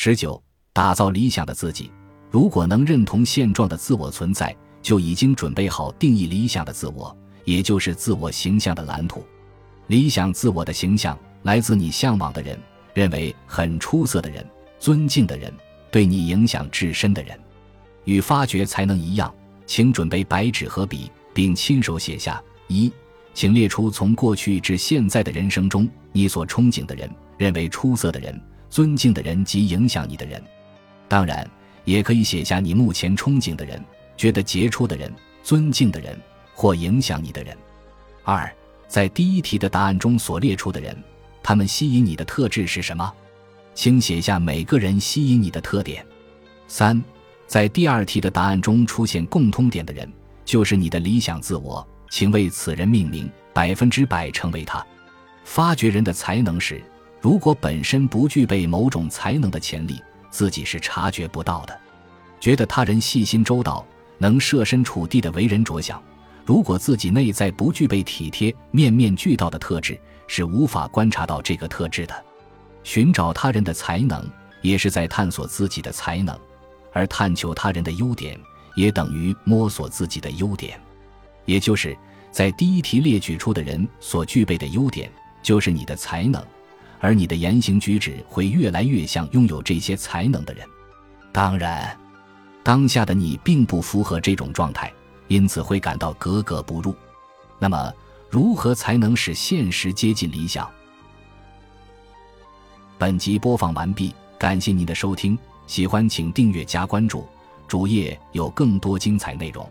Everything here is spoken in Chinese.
十九，打造理想的自己。如果能认同现状的自我存在，就已经准备好定义理想的自我，也就是自我形象的蓝图。理想自我的形象来自你向往的人，认为很出色的人，尊敬的人，对你影响至深的人。与发掘才能一样，请准备白纸和笔，并亲手写下：一，请列出从过去至现在的人生中你所憧憬的人、认为出色的人、尊敬的人及影响你的人。当然。也可以写下你目前憧憬的人、觉得杰出的人、尊敬的人或影响你的人。二，在第一题的答案中所列出的人，他们吸引你的特质是什么？请写下每个人吸引你的特点。三，在第二题的答案中出现共通点的人，就是你的理想自我，请为此人命名，百分之百成为他。发掘人的才能时，如果本身不具备某种才能的潜力。自己是察觉不到的，觉得他人细心周到，能设身处地的为人着想。如果自己内在不具备体贴、面面俱到的特质，是无法观察到这个特质的。寻找他人的才能，也是在探索自己的才能；而探求他人的优点，也等于摸索自己的优点。也就是在第一题列举出的人所具备的优点，就是你的才能。而你的言行举止会越来越像拥有这些才能的人。当然，当下的你并不符合这种状态，因此会感到格格不入。那么，如何才能使现实接近理想？本集播放完毕，感谢您的收听，喜欢请订阅加关注，主页有更多精彩内容。